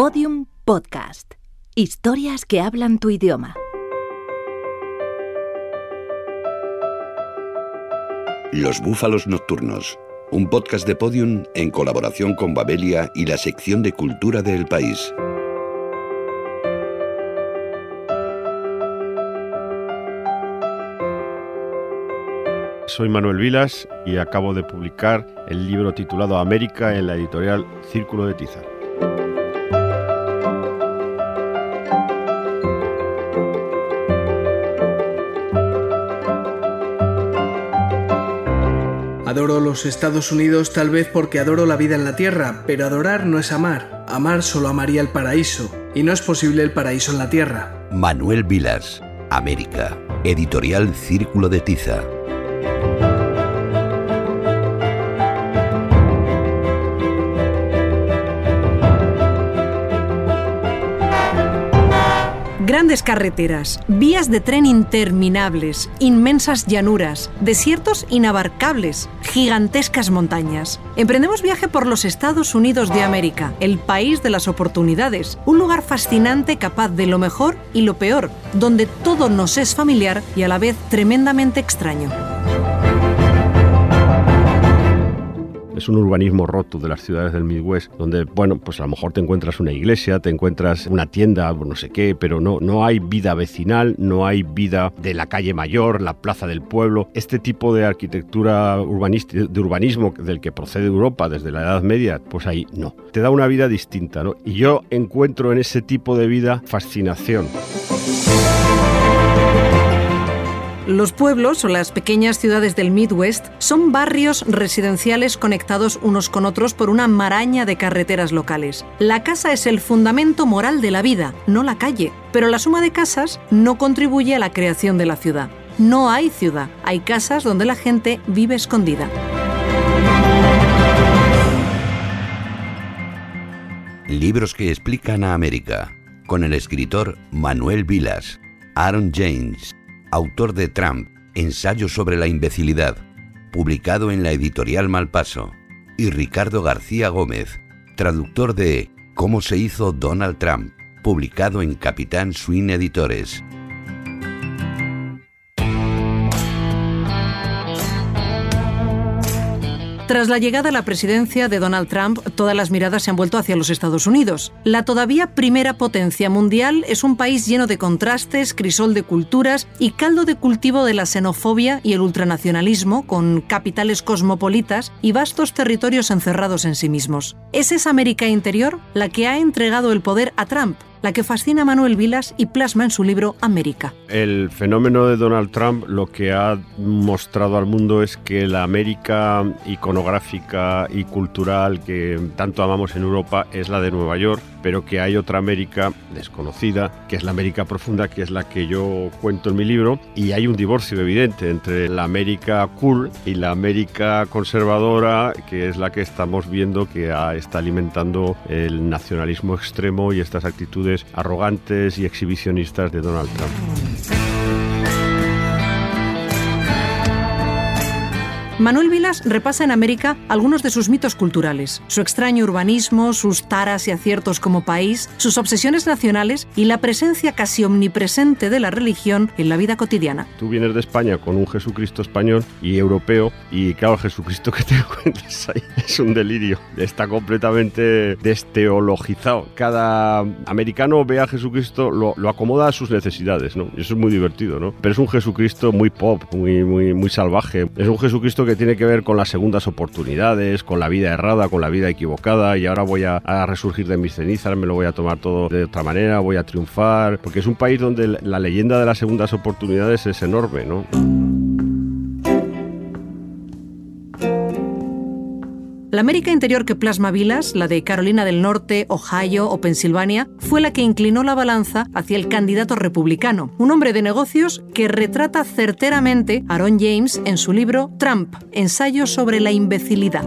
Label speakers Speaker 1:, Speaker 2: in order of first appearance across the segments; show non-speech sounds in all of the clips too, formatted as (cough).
Speaker 1: Podium Podcast. Historias que hablan tu idioma.
Speaker 2: Los Búfalos Nocturnos. Un podcast de Podium en colaboración con Babelia y la sección de cultura del país.
Speaker 3: Soy Manuel Vilas y acabo de publicar el libro titulado América en la editorial Círculo de Tiza.
Speaker 4: Adoro los Estados Unidos tal vez porque adoro la vida en la Tierra, pero adorar no es amar. Amar solo amaría el paraíso, y no es posible el paraíso en la Tierra.
Speaker 2: Manuel Vilas, América, editorial Círculo de Tiza.
Speaker 5: Grandes carreteras, vías de tren interminables, inmensas llanuras, desiertos inabarcables, gigantescas montañas. Emprendemos viaje por los Estados Unidos de América, el país de las oportunidades, un lugar fascinante capaz de lo mejor y lo peor, donde todo nos es familiar y a la vez tremendamente extraño.
Speaker 3: Es un urbanismo roto de las ciudades del Midwest, donde, bueno, pues a lo mejor te encuentras una iglesia, te encuentras una tienda, no sé qué, pero no, no hay vida vecinal, no hay vida de la calle mayor, la plaza del pueblo. Este tipo de arquitectura urbanística, de urbanismo del que procede Europa desde la Edad Media, pues ahí no. Te da una vida distinta, ¿no? Y yo encuentro en ese tipo de vida fascinación.
Speaker 5: Los pueblos o las pequeñas ciudades del Midwest son barrios residenciales conectados unos con otros por una maraña de carreteras locales. La casa es el fundamento moral de la vida, no la calle, pero la suma de casas no contribuye a la creación de la ciudad. No hay ciudad, hay casas donde la gente vive escondida.
Speaker 2: Libros que explican a América, con el escritor Manuel Vilas, Aaron James, autor de Trump, Ensayo sobre la imbecilidad, publicado en la editorial Malpaso, y Ricardo García Gómez, traductor de Cómo se hizo Donald Trump, publicado en Capitán Swing Editores.
Speaker 5: Tras la llegada a la presidencia de Donald Trump, todas las miradas se han vuelto hacia los Estados Unidos. La todavía primera potencia mundial es un país lleno de contrastes, crisol de culturas y caldo de cultivo de la xenofobia y el ultranacionalismo, con capitales cosmopolitas y vastos territorios encerrados en sí mismos. ¿Es esa América interior la que ha entregado el poder a Trump? La que fascina a Manuel Vilas y plasma en su libro América.
Speaker 3: El fenómeno de Donald Trump lo que ha mostrado al mundo es que la América iconográfica y cultural que tanto amamos en Europa es la de Nueva York, pero que hay otra América desconocida, que es la América profunda, que es la que yo cuento en mi libro, y hay un divorcio evidente entre la América cool y la América conservadora, que es la que estamos viendo que está alimentando el nacionalismo extremo y estas actitudes arrogantes y exhibicionistas de Donald Trump.
Speaker 5: Manuel Vilas repasa en América algunos de sus mitos culturales, su extraño urbanismo, sus taras y aciertos como país, sus obsesiones nacionales y la presencia casi omnipresente de la religión en la vida cotidiana.
Speaker 3: Tú vienes de España con un Jesucristo español y europeo y claro, el Jesucristo que te (laughs) encuentras ahí es un delirio, está completamente desteologizado. Cada americano ve a Jesucristo, lo, lo acomoda a sus necesidades, ¿no? Eso es muy divertido, ¿no? Pero es un Jesucristo muy pop, muy, muy, muy salvaje. Es un Jesucristo que tiene que ver con las segundas oportunidades, con la vida errada, con la vida equivocada y ahora voy a, resurgir de mis cenizas, me lo voy a tomar todo de otra manera, voy a triunfar, porque es un país donde la leyenda de las segundas oportunidades es enorme, ¿no?
Speaker 5: La América interior que plasma Vilas, la de Carolina del Norte, Ohio o Pensilvania, fue la que inclinó la balanza hacia el candidato republicano, un hombre de negocios que retrata certeramente Aaron James en su libro Trump, ensayo sobre la imbecilidad.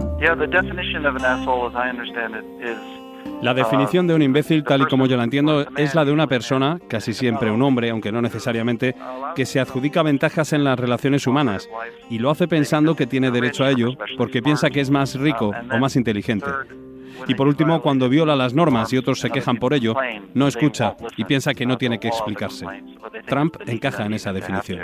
Speaker 6: La definición de un imbécil, tal y como yo la entiendo, es la de una persona, casi siempre un hombre, aunque no necesariamente, que se adjudica ventajas en las relaciones humanas y lo hace pensando que tiene derecho a ello porque piensa que es más rico o más inteligente. Y por último, cuando viola las normas y otros se quejan por ello, no escucha y piensa que no tiene que explicarse. Trump encaja en esa definición.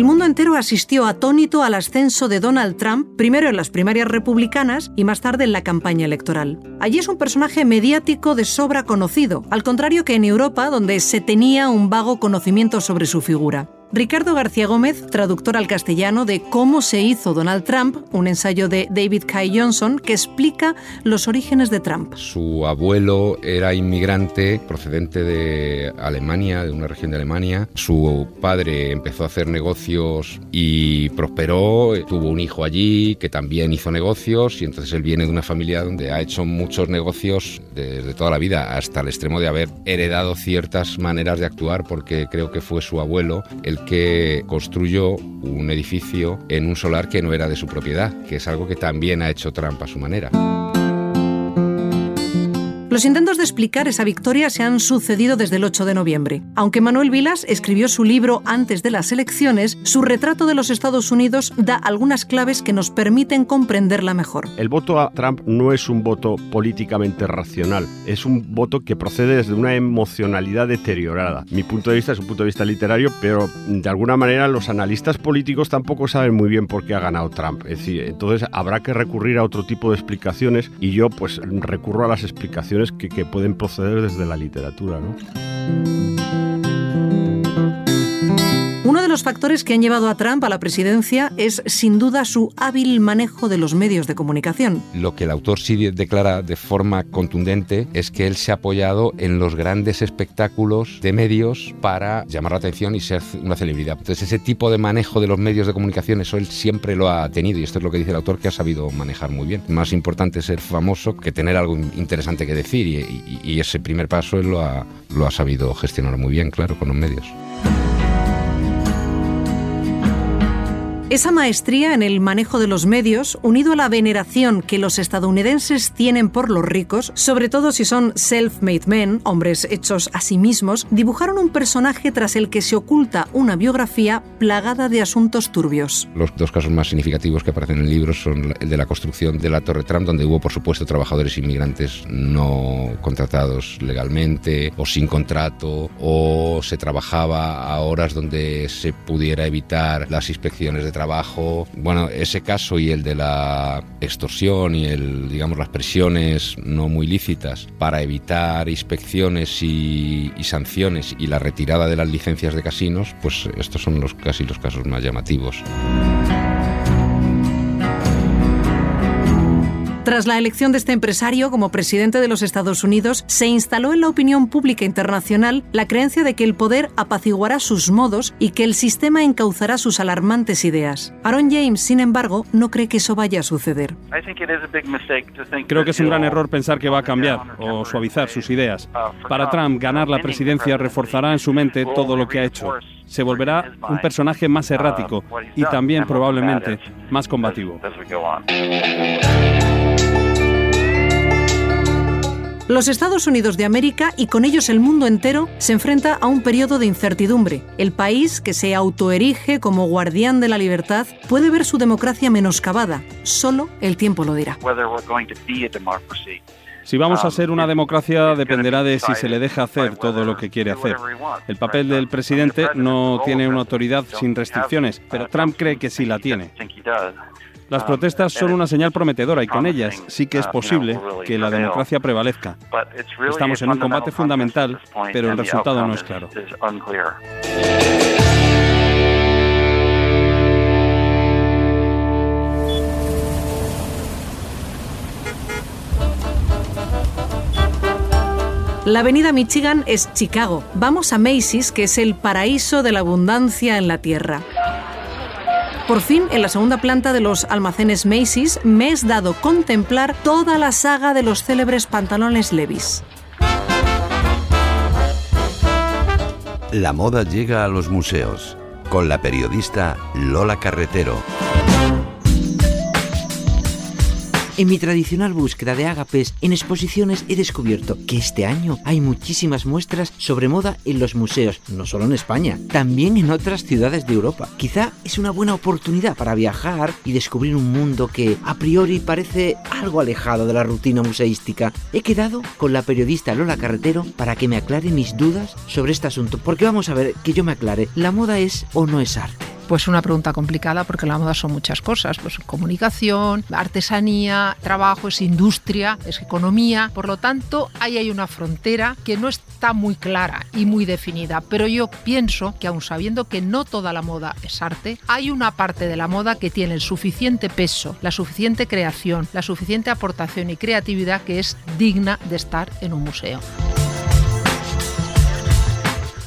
Speaker 5: El mundo entero asistió atónito al ascenso de Donald Trump, primero en las primarias republicanas y más tarde en la campaña electoral. Allí es un personaje mediático de sobra conocido, al contrario que en Europa, donde se tenía un vago conocimiento sobre su figura. Ricardo García Gómez, traductor al castellano de Cómo se hizo Donald Trump, un ensayo de David Kai Johnson que explica los orígenes de Trump.
Speaker 7: Su abuelo era inmigrante procedente de Alemania, de una región de Alemania. Su padre empezó a hacer negocios y prosperó, tuvo un hijo allí que también hizo negocios y entonces él viene de una familia donde ha hecho muchos negocios desde toda la vida, hasta el extremo de haber heredado ciertas maneras de actuar porque creo que fue su abuelo el que construyó un edificio en un solar que no era de su propiedad, que es algo que también ha hecho Trump a su manera.
Speaker 5: Los intentos de explicar esa victoria se han sucedido desde el 8 de noviembre. Aunque Manuel Vilas escribió su libro antes de las elecciones, su retrato de los Estados Unidos da algunas claves que nos permiten comprenderla mejor.
Speaker 3: El voto a Trump no es un voto políticamente racional, es un voto que procede desde una emocionalidad deteriorada. Mi punto de vista es un punto de vista literario, pero de alguna manera los analistas políticos tampoco saben muy bien por qué ha ganado Trump. Es decir, entonces habrá que recurrir a otro tipo de explicaciones y yo pues recurro a las explicaciones que, pueden proceder desde la literatura.
Speaker 5: De los factores que han llevado a Trump a la presidencia es sin duda su hábil manejo de los medios de comunicación.
Speaker 7: Lo que el autor sí declara de forma contundente es que él se ha apoyado en los grandes espectáculos de medios para llamar la atención y ser una celebridad. Entonces ese tipo de manejo de los medios de comunicación, eso él siempre lo ha tenido y esto es lo que dice el autor que ha sabido manejar muy bien. Más importante ser famoso que tener algo interesante que decir y, y ese primer paso él lo ha, lo ha sabido gestionar muy bien, claro, con los medios.
Speaker 5: Esa maestría en el manejo de los medios, unido a la veneración que los estadounidenses tienen por los ricos, sobre todo si son self-made men, hombres hechos a sí mismos, dibujaron un personaje tras el que se oculta una biografía plagada de asuntos turbios.
Speaker 7: Los dos casos más significativos que aparecen en el libro son el de la construcción de la Torre Trump, donde hubo, por supuesto, trabajadores inmigrantes no contratados legalmente o sin contrato, o se trabajaba a horas donde se pudiera evitar las inspecciones de trabajo trabajo. Bueno, ese caso y el de la extorsión y el, digamos, las presiones no muy lícitas para evitar inspecciones y, y sanciones y la retirada de las licencias de casinos, pues estos son los casi los casos más llamativos.
Speaker 5: Tras la elección de este empresario como presidente de los Estados Unidos, se instaló en la opinión pública internacional la creencia de que el poder apaciguará sus modos y que el sistema encauzará sus alarmantes ideas. Aaron James, sin embargo, no cree que eso vaya a suceder.
Speaker 6: Creo que es un gran error pensar que va a cambiar o suavizar sus ideas. Para Trump, ganar la presidencia reforzará en su mente todo lo que ha hecho se volverá un personaje más errático y también probablemente más combativo.
Speaker 5: Los Estados Unidos de América y con ellos el mundo entero se enfrenta a un periodo de incertidumbre. El país, que se autoerige como guardián de la libertad, puede ver su democracia menoscabada. Solo el tiempo lo dirá.
Speaker 6: Si vamos a ser una democracia dependerá de si se le deja hacer todo lo que quiere hacer. El papel del presidente no tiene una autoridad sin restricciones, pero Trump cree que sí la tiene. Las protestas son una señal prometedora y con ellas sí que es posible que la democracia prevalezca. Estamos en un combate fundamental, pero el resultado no es claro.
Speaker 5: La avenida Michigan es Chicago. Vamos a Macy's, que es el paraíso de la abundancia en la tierra. Por fin, en la segunda planta de los almacenes Macy's, me es dado contemplar toda la saga de los célebres pantalones Levis.
Speaker 2: La moda llega a los museos con la periodista Lola Carretero.
Speaker 8: En mi tradicional búsqueda de ágapes en exposiciones he descubierto que este año hay muchísimas muestras sobre moda en los museos, no solo en España, también en otras ciudades de Europa. Quizá es una buena oportunidad para viajar y descubrir un mundo que a priori parece algo alejado de la rutina museística. He quedado con la periodista Lola Carretero para que me aclare mis dudas sobre este asunto, porque vamos a ver que yo me aclare, ¿la moda es o no es arte?
Speaker 9: Pues una pregunta complicada porque la moda son muchas cosas, pues comunicación, artesanía, trabajo, es industria, es economía, por lo tanto ahí hay una frontera que no está muy clara y muy definida, pero yo pienso que aun sabiendo que no toda la moda es arte, hay una parte de la moda que tiene el suficiente peso, la suficiente creación, la suficiente aportación y creatividad que es digna de estar en un museo.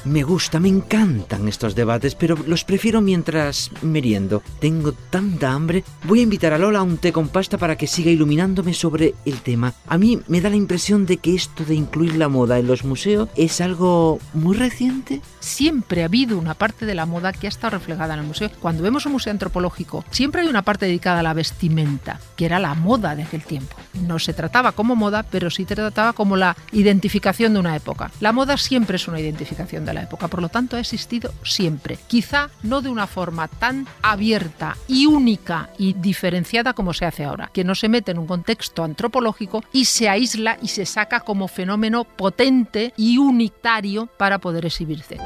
Speaker 8: Me gusta, me encantan estos debates, pero los prefiero mientras meriendo. Tengo tanta hambre. Voy a invitar a Lola a un té con pasta para que siga iluminándome sobre el tema. A mí me da la impresión de que esto de incluir la moda en los museos es algo muy reciente.
Speaker 9: Siempre ha habido una parte de la moda que ha estado reflejada en el museo. Cuando vemos un museo antropológico, siempre hay una parte dedicada a la vestimenta, que era la moda de aquel tiempo. No se trataba como moda, pero sí se trataba como la identificación de una época. La moda siempre es una identificación de la época, por lo tanto ha existido siempre. Quizá no de una forma tan abierta y única y diferenciada como se hace ahora, que no se mete en un contexto antropológico y se aísla y se saca como fenómeno potente y unitario para poder exhibirse.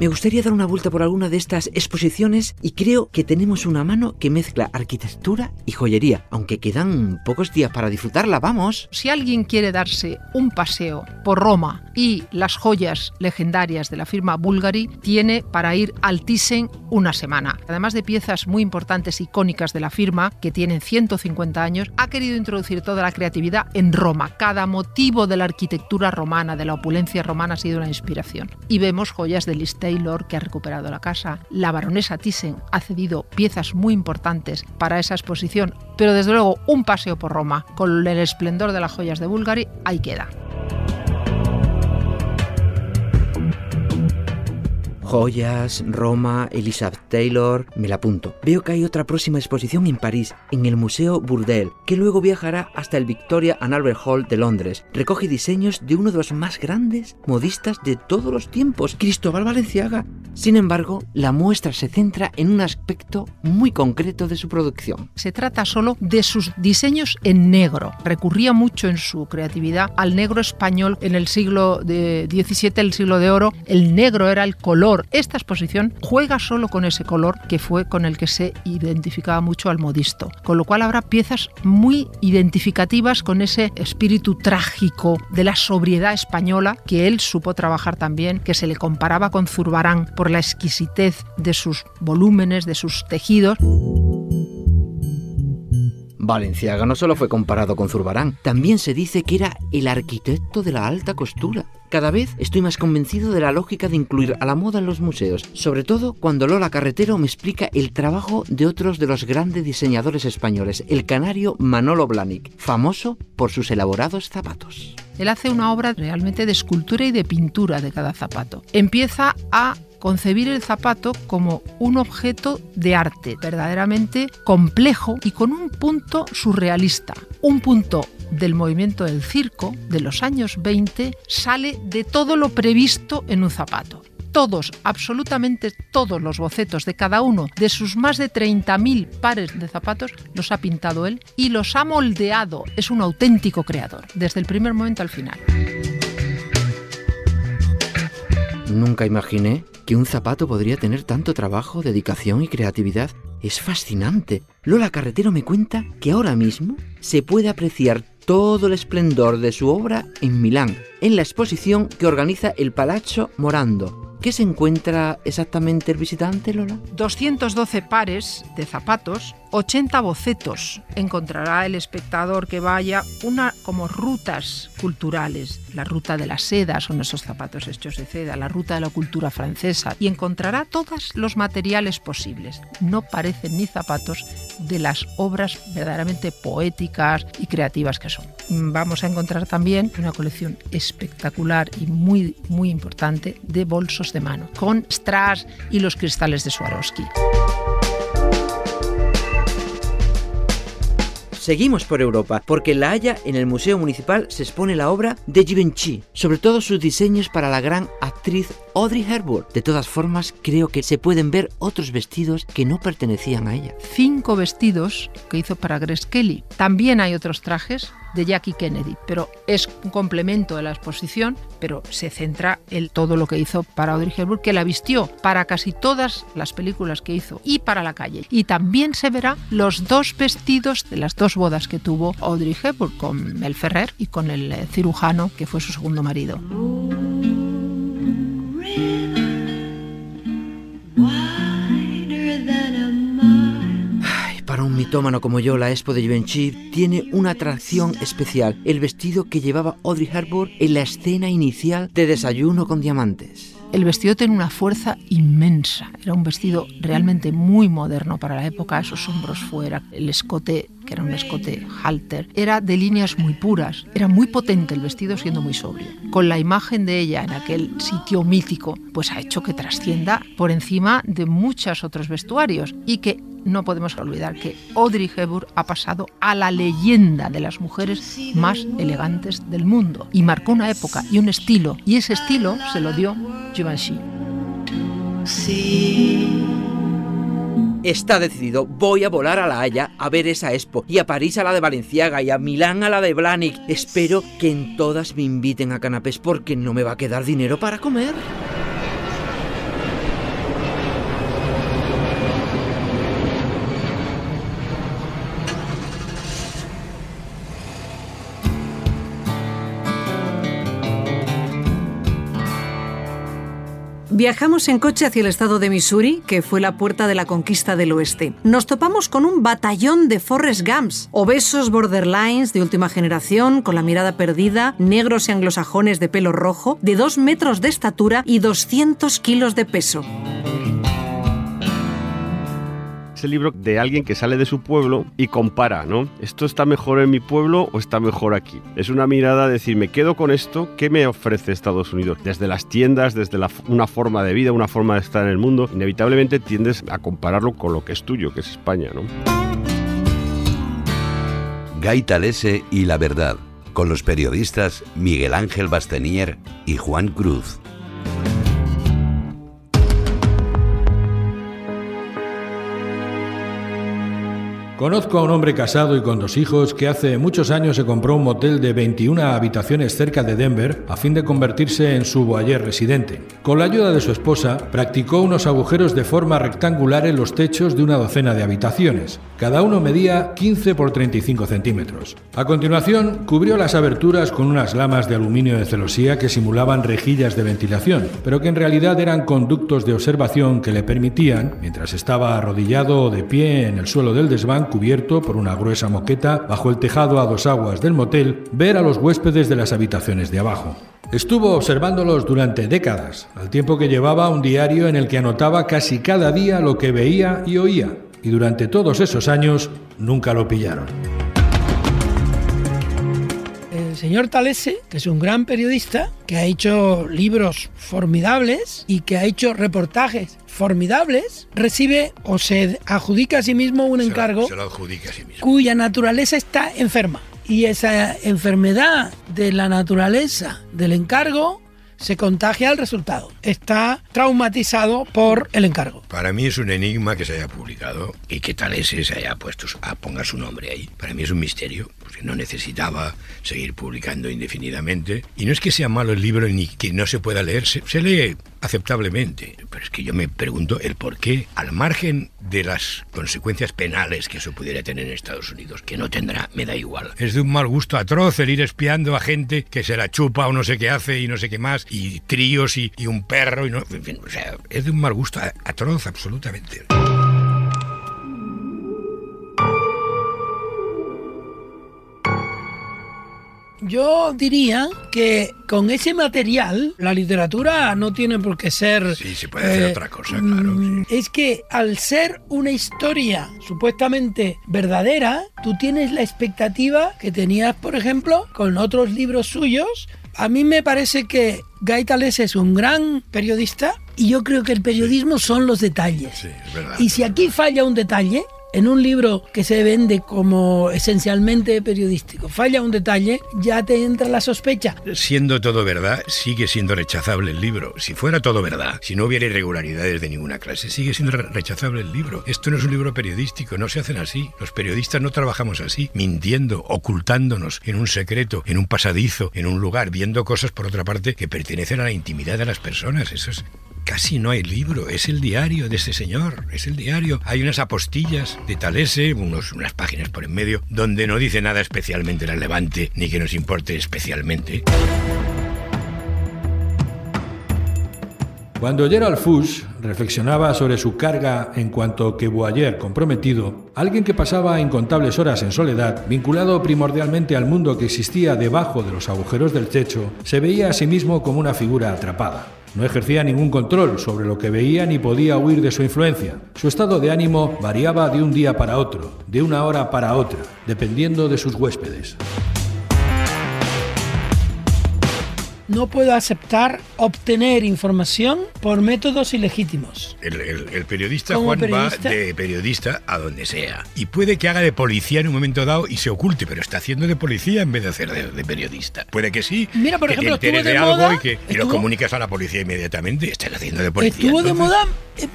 Speaker 8: Me gustaría dar una vuelta por alguna de estas exposiciones y creo que tenemos una mano que mezcla arquitectura y joyería, aunque quedan pocos días para disfrutarla, vamos.
Speaker 9: Si alguien quiere darse un paseo por Roma y las joyas legendarias de la firma Bulgari, tiene para ir al Thyssen una semana. Además de piezas muy importantes, icónicas de la firma, que tienen 150 años, ha querido introducir toda la creatividad en Roma. Cada motivo de la arquitectura romana, de la opulencia romana, ha sido una inspiración. Y vemos joyas de Taylor, que ha recuperado la casa. La baronesa Thyssen ha cedido piezas muy importantes para esa exposición, pero desde luego un paseo por Roma con el esplendor de las joyas de Bulgari, ahí queda.
Speaker 8: Joyas, Roma, Elizabeth Taylor, me la apunto. Veo que hay otra próxima exposición en París, en el Museo Bourdelle, que luego viajará hasta el Victoria and Albert Hall de Londres. Recoge diseños de uno de los más grandes modistas de todos los tiempos, Cristóbal Valenciaga. Sin embargo, la muestra se centra en un aspecto muy concreto de su producción.
Speaker 9: Se trata solo de sus diseños en negro. Recurría mucho en su creatividad al negro español en el siglo XVII, el siglo de oro. El negro era el esta exposición juega solo con ese color que fue con el que se identificaba mucho al modisto, con lo cual habrá piezas muy identificativas con ese espíritu trágico de la sobriedad española que él supo trabajar también, que se le comparaba con Zurbarán por la exquisitez de sus volúmenes, de sus tejidos.
Speaker 8: Valenciaga no solo fue comparado con Zurbarán, también se dice que era el arquitecto de la alta costura. Cada vez estoy más convencido de la lógica de incluir a la moda en los museos, sobre todo cuando Lola Carretero me explica el trabajo de otros de los grandes diseñadores españoles, el canario Manolo Blahnik, famoso por sus elaborados zapatos.
Speaker 9: Él hace una obra realmente de escultura y de pintura de cada zapato. Empieza a concebir el zapato como un objeto de arte verdaderamente complejo y con un punto surrealista, un punto del movimiento del circo de los años 20 sale de todo lo previsto en un zapato todos, absolutamente todos los bocetos de cada uno de sus más de 30.000 pares de zapatos los ha pintado él y los ha moldeado. Es un auténtico creador, desde el primer momento al final.
Speaker 8: Nunca imaginé que un zapato podría tener tanto trabajo, dedicación y creatividad. Es fascinante. Lola Carretero me cuenta que ahora mismo se puede apreciar todo el esplendor de su obra en Milán, en la exposición que organiza el Palazzo Morando, ¿Qué se encuentra exactamente el visitante, Lola?
Speaker 9: 212 pares de zapatos, 80 bocetos. Encontrará el espectador que vaya una como rutas culturales. La ruta de la seda son esos zapatos hechos de seda, la ruta de la cultura francesa y encontrará todos los materiales posibles. No parecen ni zapatos de las obras verdaderamente poéticas y creativas que son. Vamos a encontrar también una colección espectacular y muy muy importante de bolsos de mano, con strass y los cristales de Swarovski.
Speaker 8: Seguimos por Europa, porque en La Haya, en el Museo Municipal, se expone la obra de Givenchy, sobre todo sus diseños para la gran actriz Audrey Hepburn. De todas formas, creo que se pueden ver otros vestidos que no pertenecían a ella.
Speaker 9: Cinco vestidos que hizo para Grace Kelly. También hay otros trajes de Jackie Kennedy, pero es un complemento de la exposición, pero se centra en todo lo que hizo para Audrey Hepburn, que la vistió para casi todas las películas que hizo y para la calle. Y también se verá los dos vestidos de las dos bodas que tuvo Audrey Hepburn con Mel Ferrer y con el eh, cirujano que fue su segundo marido.
Speaker 8: Para un mitómano como yo, la Expo de Givenchy tiene una atracción especial, el vestido que llevaba Audrey Hepburn en la escena inicial de Desayuno con Diamantes.
Speaker 9: El vestido tiene una fuerza inmensa. Era un vestido realmente muy moderno para la época, esos hombros fuera, el escote, que era un escote halter, era de líneas muy puras. Era muy potente el vestido siendo muy sobrio. Con la imagen de ella en aquel sitio mítico, pues ha hecho que trascienda por encima de muchos otros vestuarios y que no podemos olvidar que Audrey Hepburn ha pasado a la leyenda de las mujeres más elegantes del mundo y marcó una época y un estilo y ese estilo se lo dio Givenchy.
Speaker 8: Está decidido, voy a volar a La Haya a ver esa expo, y a París a la de Valenciaga, y a Milán a la de Blahnik. Espero que en todas me inviten a canapés porque no me va a quedar dinero para comer.
Speaker 5: Viajamos en coche hacia el estado de Missouri, que fue la puerta de la conquista del oeste. Nos topamos con un batallón de Forrest Gumps, obesos borderlines de última generación, con la mirada perdida, negros y anglosajones de pelo rojo, de dos metros de estatura y 200 kilos de peso
Speaker 3: el libro de alguien que sale de su pueblo y compara, ¿no? ¿Esto está mejor en mi pueblo o está mejor aquí? Es una mirada de decir, me quedo con esto, ¿qué me ofrece Estados Unidos? Desde las tiendas, desde una forma de vida, una forma de estar en el mundo, inevitablemente tiendes a compararlo con lo que es tuyo, que es España, ¿no?
Speaker 2: Talese y la verdad, con los periodistas Miguel Ángel Bastenier y Juan Cruz.
Speaker 10: Conozco a un hombre casado y con dos hijos que hace muchos años se compró un motel de 21 habitaciones cerca de Denver a fin de convertirse en su boyer residente. Con la ayuda de su esposa, practicó unos agujeros de forma rectangular en los techos de una docena de habitaciones. Cada uno medía 15 por 35 centímetros. A continuación, cubrió las aberturas con unas lamas de aluminio de celosía que simulaban rejillas de ventilación, pero que en realidad eran conductos de observación que le permitían, mientras estaba arrodillado o de pie en el suelo del desván, cubierto por una gruesa moqueta bajo el tejado a dos aguas del motel, ver a los huéspedes de las habitaciones de abajo. Estuvo observándolos durante décadas, al tiempo que llevaba un diario en el que anotaba casi cada día lo que veía y oía, y durante todos esos años nunca lo pillaron
Speaker 11: el señor Talese, que es un gran periodista, que ha hecho libros formidables y que ha hecho reportajes formidables, recibe o se adjudica a sí mismo un encargo cuya naturaleza está enferma. Y esa enfermedad de la naturaleza del encargo se contagia al resultado. Está traumatizado por el encargo.
Speaker 12: Para mí es un enigma que se haya publicado y que Talese se haya puesto a ponga su nombre ahí. Para mí es un misterio no necesitaba seguir publicando indefinidamente. Y no es que sea malo el libro ni que no se pueda leer, se, lee aceptablemente. Pero es que yo me pregunto el por qué, al margen de las consecuencias penales que eso pudiera tener en Estados Unidos, que no tendrá, me da igual. Es de un mal gusto atroz el ir espiando a gente que se la chupa o no sé qué hace y no sé qué más, y tríos y, un perro, y no, en fin, o sea, es de un mal gusto atroz absolutamente.
Speaker 11: Yo diría que con ese material la literatura no tiene por qué ser...
Speaker 12: Sí, se puede hacer eh, otra cosa, claro.
Speaker 11: Mm, es que al ser una historia supuestamente verdadera, tú tienes la expectativa que tenías, por ejemplo, con otros libros suyos. A mí me parece que Gaitales es un gran periodista y yo creo que el periodismo son los detalles. Sí, es verdad, y si aquí falla un detalle, en un libro que se vende como esencialmente periodístico falla un detalle, ya te entra la sospecha.
Speaker 12: Siendo todo verdad, sigue siendo rechazable el libro. Si fuera todo verdad, si no hubiera irregularidades de ninguna clase, sigue siendo rechazable el libro. Esto no es un libro periodístico, no se hacen así. Los periodistas no trabajamos así, mintiendo, ocultándonos en un secreto, en un pasadizo, en un lugar, viendo cosas por otra parte que pertenecen a la intimidad de las personas. Eso es casi no hay libro, es el diario de ese señor, es el diario. Hay unas apostillas de Talese, unos, unas páginas por en medio, donde no dice nada especialmente relevante ni que nos importe especialmente.
Speaker 10: Cuando Gerald Fuchs reflexionaba sobre su carga en cuanto que Boyer comprometido, alguien que pasaba incontables horas en soledad, vinculado primordialmente al mundo que existía debajo de los agujeros del techo, se veía a sí mismo como una figura atrapada. No ejercía ningún control sobre lo que veía ni podía huir de su influencia. Su estado de ánimo variaba de un día para otro, de una hora para otra, dependiendo de sus huéspedes.
Speaker 11: No puedo aceptar obtener información por métodos ilegítimos.
Speaker 12: El, periodista Juan va de periodista a donde sea. Y puede que haga de policía en un momento dado y se oculte, pero está haciendo de policía en vez de hacer de, periodista. Puede que sí.
Speaker 11: Mira, por
Speaker 12: que
Speaker 11: ejemplo,
Speaker 12: te de, algo y que lo comunicas a la policía inmediatamente. Estás haciendo de policía.
Speaker 11: Estuvo de moda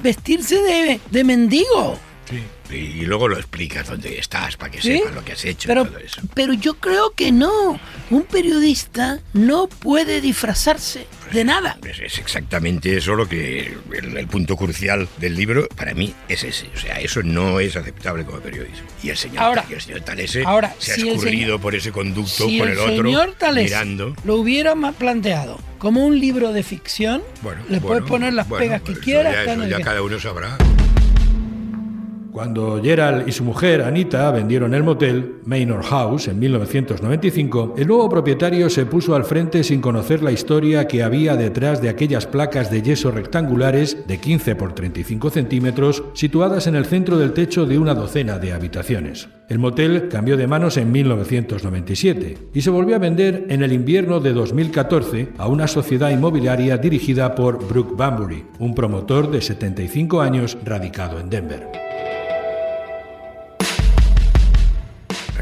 Speaker 11: vestirse de, de mendigo.
Speaker 12: Sí. Y luego lo explicas dónde estás para que sepan lo que has hecho.
Speaker 11: Pero,
Speaker 12: todo eso.
Speaker 11: pero yo creo que no. Un periodista no puede disfrazarse de nada.
Speaker 12: Es, exactamente eso lo que el, punto crucial del libro para mí es ese. O sea, eso no es aceptable como periodismo. Y el señor,
Speaker 11: ahora,
Speaker 12: el señor Talese
Speaker 11: ahora,
Speaker 12: se ha
Speaker 11: si
Speaker 12: escurrido por ese conducto
Speaker 11: si
Speaker 12: con el, otro.
Speaker 11: señor Talese
Speaker 12: mirando.
Speaker 11: lo hubiera planteado como un libro de ficción,
Speaker 12: bueno,
Speaker 11: le puedes poner las
Speaker 12: bueno,
Speaker 11: pegas que quieras.
Speaker 12: Ya, eso ya cada uno sabrá.
Speaker 10: Cuando Gerald y su mujer, Anita, vendieron el motel Manor House en 1995, el nuevo propietario se puso al frente sin conocer la historia que había detrás de aquellas placas de yeso rectangulares de 15 por 35 centímetros situadas en el centro del techo de una docena de habitaciones. El motel cambió de manos en 1997 y se volvió a vender en el invierno de 2014 a una sociedad inmobiliaria dirigida por Brooke Bambury, un promotor de 75 años radicado en Denver.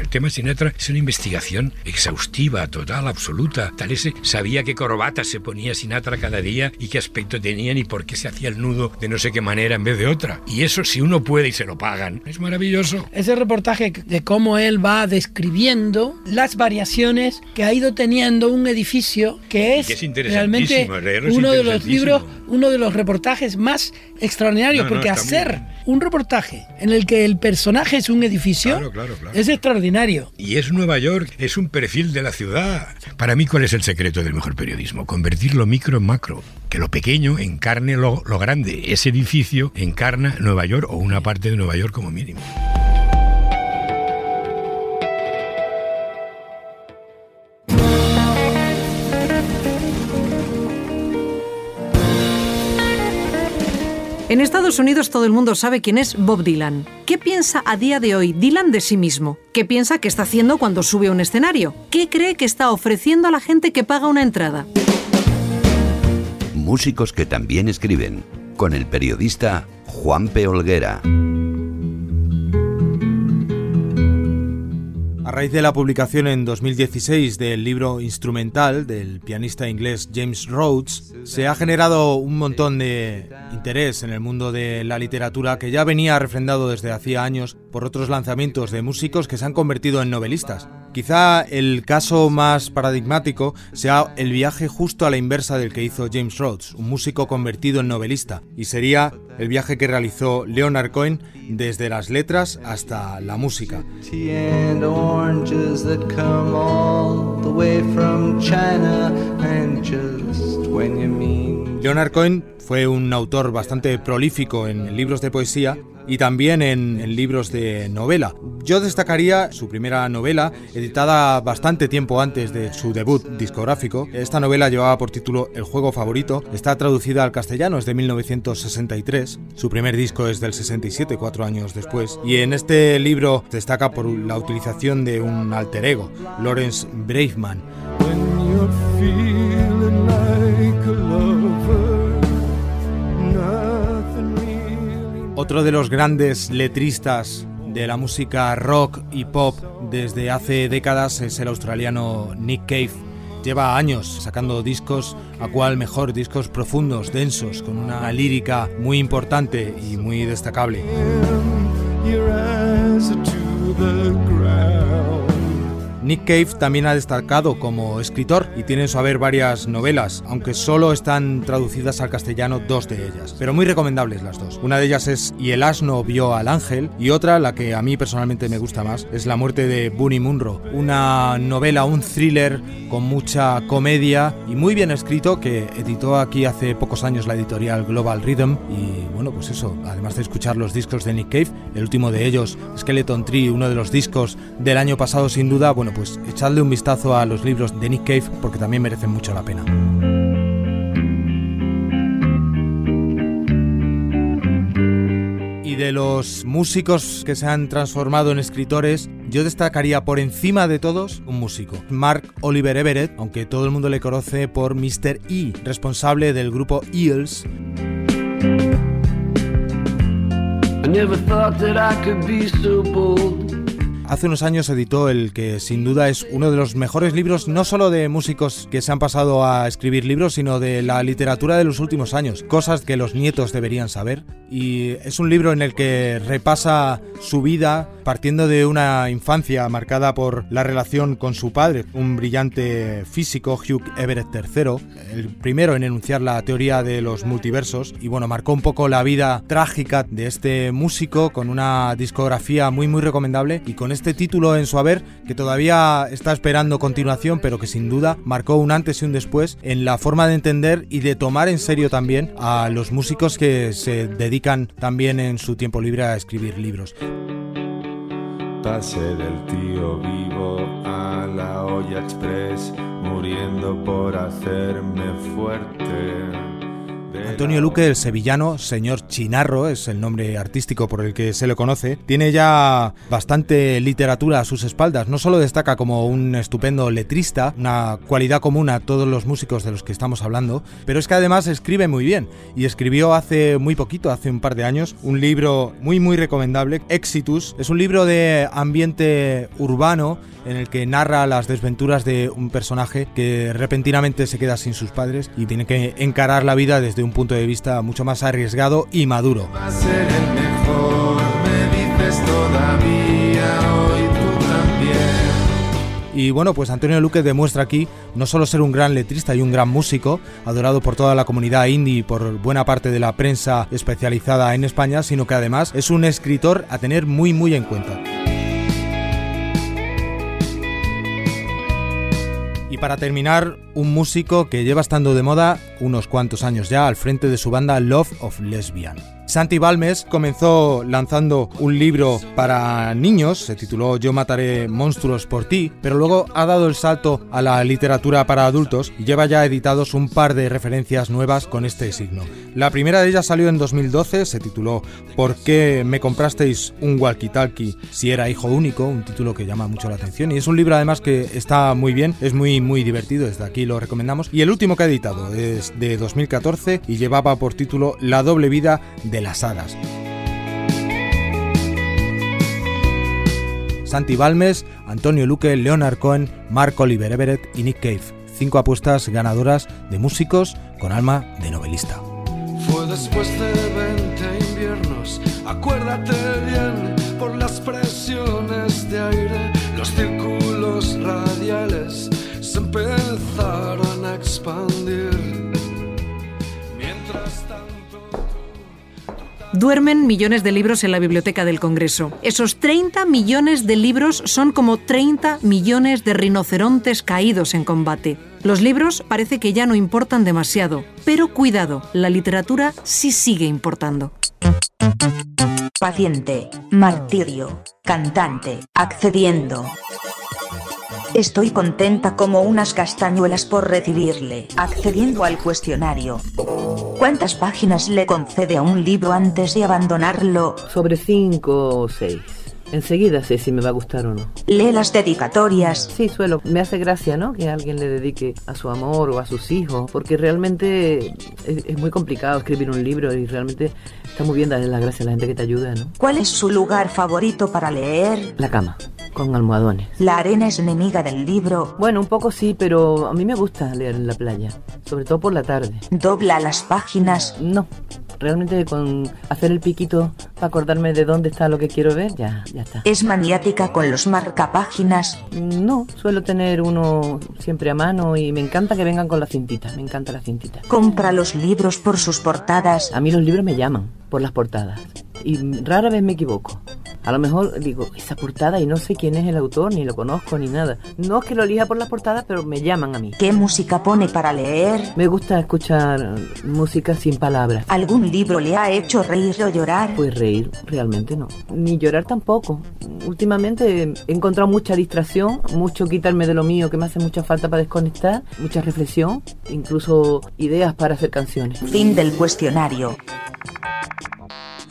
Speaker 12: El tema Sinatra es una investigación exhaustiva, total, absoluta. Talese sabía qué corbata se ponía Sinatra cada día y qué aspecto tenían y por qué se hacía el nudo de no sé qué manera en vez de otra. Y eso, si uno puede y se lo pagan, es maravilloso.
Speaker 11: Ese reportaje de cómo él va describiendo las variaciones que ha ido teniendo un edificio que es,
Speaker 12: que es
Speaker 11: realmente uno de los libros, uno de los reportajes más extraordinarios,
Speaker 12: No, no,
Speaker 11: porque
Speaker 12: muy
Speaker 11: hacer un reportaje en el que el personaje es un edificio
Speaker 12: Claro, claro, claro.
Speaker 11: es extraordinario.
Speaker 12: Y es Nueva York, es un perfil de la ciudad. Para mí, ¿cuál es el secreto del mejor periodismo? Convertir lo micro en macro. Que lo pequeño encarne lo, grande. Ese edificio encarna Nueva York o una parte de Nueva York como mínimo.
Speaker 5: En Estados Unidos todo el mundo sabe quién es Bob Dylan. ¿Qué piensa a día de hoy Dylan de sí mismo? ¿Qué piensa que está haciendo cuando sube a un escenario? ¿Qué cree que está ofreciendo a la gente que paga una entrada?
Speaker 2: Músicos que también escriben, con el periodista Juan P. Olguera.
Speaker 13: A raíz de la publicación en 2016 del libro instrumental del pianista inglés James Rhodes, se ha generado un montón de interés en el mundo de la literatura que ya venía refrendado desde hacía años por otros lanzamientos de músicos que se han convertido en novelistas. Quizá el caso más paradigmático sea el viaje justo a la inversa del que hizo James Rhodes, un músico convertido en novelista, y sería el viaje que realizó Leonard Cohen desde las letras hasta la música. Leonard Cohen fue un autor bastante prolífico en libros de poesía y también en, en libros de novela. Yo destacaría su primera novela, editada bastante tiempo antes de su debut discográfico. Esta novela llevaba por título El juego favorito, está traducida al castellano, es de 1963. Su primer disco es del 67, cuatro años después. Y en este libro destaca por la utilización de un alter ego, Lawrence Braveman. Otro de los grandes letristas de la música rock y pop desde hace décadas es el australiano Nick Cave. Lleva años sacando discos, a cual mejor, discos profundos, densos, con una lírica muy importante y muy destacable. Nick Cave también ha destacado como escritor y tiene en su haber varias novelas, aunque solo están traducidas al castellano dos de ellas, pero muy recomendables las dos. Una de ellas es Y el asno vio al ángel y otra, la que a mí personalmente me gusta más, es La muerte de Bunny Munro, una novela, un thriller con mucha comedia y muy bien escrito que editó aquí hace pocos años la editorial Global Rhythm y bueno, pues eso, además de escuchar los discos de Nick Cave, el último de ellos, Skeleton Tree, uno de los discos del año pasado sin duda, bueno, pues echadle un vistazo a los libros de Nick Cave porque también merecen mucho la pena. Y de los músicos que se han transformado en escritores, yo destacaría por encima de todos un músico, Mark Oliver Everett, aunque todo el mundo le conoce por Mr. E, responsable del grupo Eels. Hace unos años editó el que sin duda es uno de los mejores libros, no solo de músicos que se han pasado a escribir libros, sino de la literatura de los últimos años, cosas que los nietos deberían saber. Y es un libro en el que repasa su vida partiendo de una infancia marcada por la relación con su padre, un brillante físico, Hugh Everett III, el primero en enunciar la teoría de los multiversos, y bueno, marcó un poco la vida trágica de este músico con una discografía muy muy recomendable y con este título en su haber que todavía está esperando continuación, pero que sin duda marcó un antes y un después en la forma de entender y de tomar en serio también a los músicos que se dedican también en su tiempo libre a escribir libros.
Speaker 14: Pase del tío vivo a la olla express, muriendo por hacerme fuerte.
Speaker 13: Antonio Luque, el sevillano, señor Chinarro, es el nombre artístico por el que se le conoce, tiene ya bastante literatura a sus espaldas. No solo destaca como un estupendo letrista, una cualidad común a todos los músicos de los que estamos hablando, pero es que además escribe muy bien y escribió hace muy poquito, hace un par de años, un libro muy muy recomendable, Exitus. Es un libro de ambiente urbano en el que narra las desventuras de un personaje que repentinamente se queda sin sus padres y tiene que encarar la vida desde un punto de vista mucho más arriesgado y maduro. Y bueno, pues Antonio Luque demuestra aquí no solo ser un gran letrista y un gran músico, adorado por toda la comunidad indie y por buena parte de la prensa especializada en España, sino que además es un escritor a tener muy muy en cuenta. Para terminar, un músico que lleva estando de moda unos cuantos años ya al frente de su banda Love of Lesbian. Santi Balmes comenzó lanzando un libro para niños, se tituló Yo mataré monstruos por ti, pero luego ha dado el salto a la literatura para adultos y lleva ya editados un par de referencias nuevas con este signo. La primera de ellas salió en 2012, se tituló ¿Por qué me comprasteis un walkie-talkie si era hijo único? Un título que llama mucho la atención y es un libro además que está muy bien, es muy muy divertido, desde aquí lo recomendamos. Y el último que ha editado es de 2014 y llevaba por título La doble vida de las hadas. Santi Balmes, Antonio Luque, Leonard Cohen, Mark Oliver Everett y Nick Cave. Cinco apuestas ganadoras de músicos con alma de novelista.
Speaker 15: Fue después de 20 inviernos, acuérdate bien, por las presiones de aire, los círculos radiales se empezaron a expandir.
Speaker 5: Duermen millones de libros en la biblioteca del Congreso. Esos 30 millones de libros son como 30 millones de rinocerontes caídos en combate. Los libros parece que ya no importan demasiado, pero cuidado, la literatura sí sigue importando.
Speaker 16: Paciente, martirio, cantante, accediendo. Estoy contenta como unas castañuelas por recibirle, accediendo al cuestionario. ¿Cuántas páginas le concede a un libro antes de abandonarlo?
Speaker 17: Sobre cinco o seis. enseguida sé si me va a gustar o no.
Speaker 16: Lee las dedicatorias.
Speaker 17: Sí, suelo. Me hace gracia, ¿no? Que alguien le dedique a su amor o a sus hijos, porque realmente es, es muy complicado escribir un libro y realmente está muy bien darle las gracias a la gente que te ayuda, ¿no?
Speaker 16: ¿Cuál es su lugar favorito para leer?
Speaker 17: La cama, con almohadones.
Speaker 16: La arena es enemiga del libro.
Speaker 17: Bueno, un poco sí, pero a mí me gusta leer en la playa, sobre todo por la tarde.
Speaker 16: ¿Dobla las páginas?
Speaker 17: No, realmente con hacer el piquito para acordarme de dónde está lo que quiero ver, ya, ya está.
Speaker 16: ¿Es maniática con los marcapáginas?
Speaker 17: No, suelo tener uno siempre a mano y me encanta que vengan con la cintita, me encanta la cintita.
Speaker 16: ¿Compra los libros por sus portadas?
Speaker 17: A mí los libros me llaman por las portadas y rara vez me equivoco. A lo mejor digo, esa portada y no sé quién es el autor, ni lo conozco, ni nada. No es que lo elija por las portadas, pero me llaman a mí.
Speaker 16: ¿Qué música pone para leer?
Speaker 17: Me gusta escuchar música sin palabras.
Speaker 16: ¿Algún libro le ha hecho reír o llorar?
Speaker 17: Pues reír, realmente no. Ni llorar tampoco. Últimamente he encontrado mucha distracción, mucho quitarme de lo mío que me hace mucha falta para desconectar, mucha reflexión, incluso ideas para hacer canciones.
Speaker 16: Fin del cuestionario.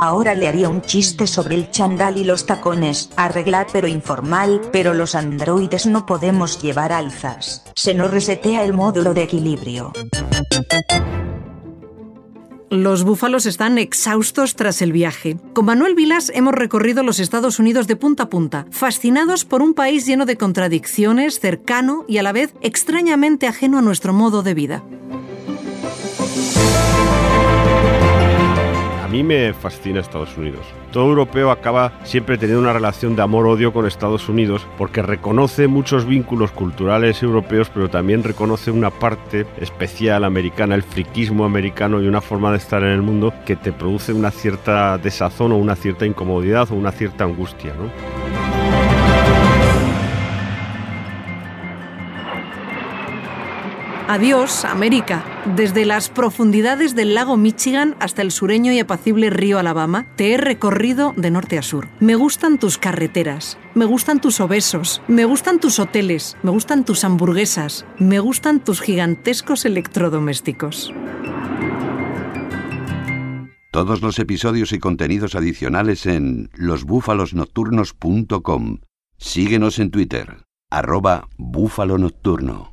Speaker 16: Ahora le haría un chiste sobre el chandal y los tacones, arreglar pero informal, pero los androides no podemos llevar alzas. Se nos resetea el módulo de equilibrio.
Speaker 5: Los búfalos están exhaustos tras el viaje. Con Manuel Vilas hemos recorrido los Estados Unidos de punta a punta, fascinados por un país lleno de contradicciones, cercano y a la vez extrañamente ajeno a nuestro modo de vida.
Speaker 3: A mí me fascina Estados Unidos. Todo europeo acaba siempre teniendo una relación de amor-odio con Estados Unidos porque reconoce muchos vínculos culturales europeos, pero también reconoce una parte especial americana, el friquismo americano y una forma de estar en el mundo que te produce una cierta desazón o una cierta incomodidad o una cierta angustia. ¿no?
Speaker 5: Adiós, América. Desde las profundidades del lago Michigan hasta el sureño y apacible río Alabama, te he recorrido de norte a sur. Me gustan tus carreteras, me gustan tus obesos, me gustan tus hoteles, me gustan tus hamburguesas, me gustan tus gigantescos electrodomésticos.
Speaker 2: Todos los episodios y contenidos adicionales en losbúfalosnocturnos.com. Síguenos en Twitter, arroba búfalo nocturno.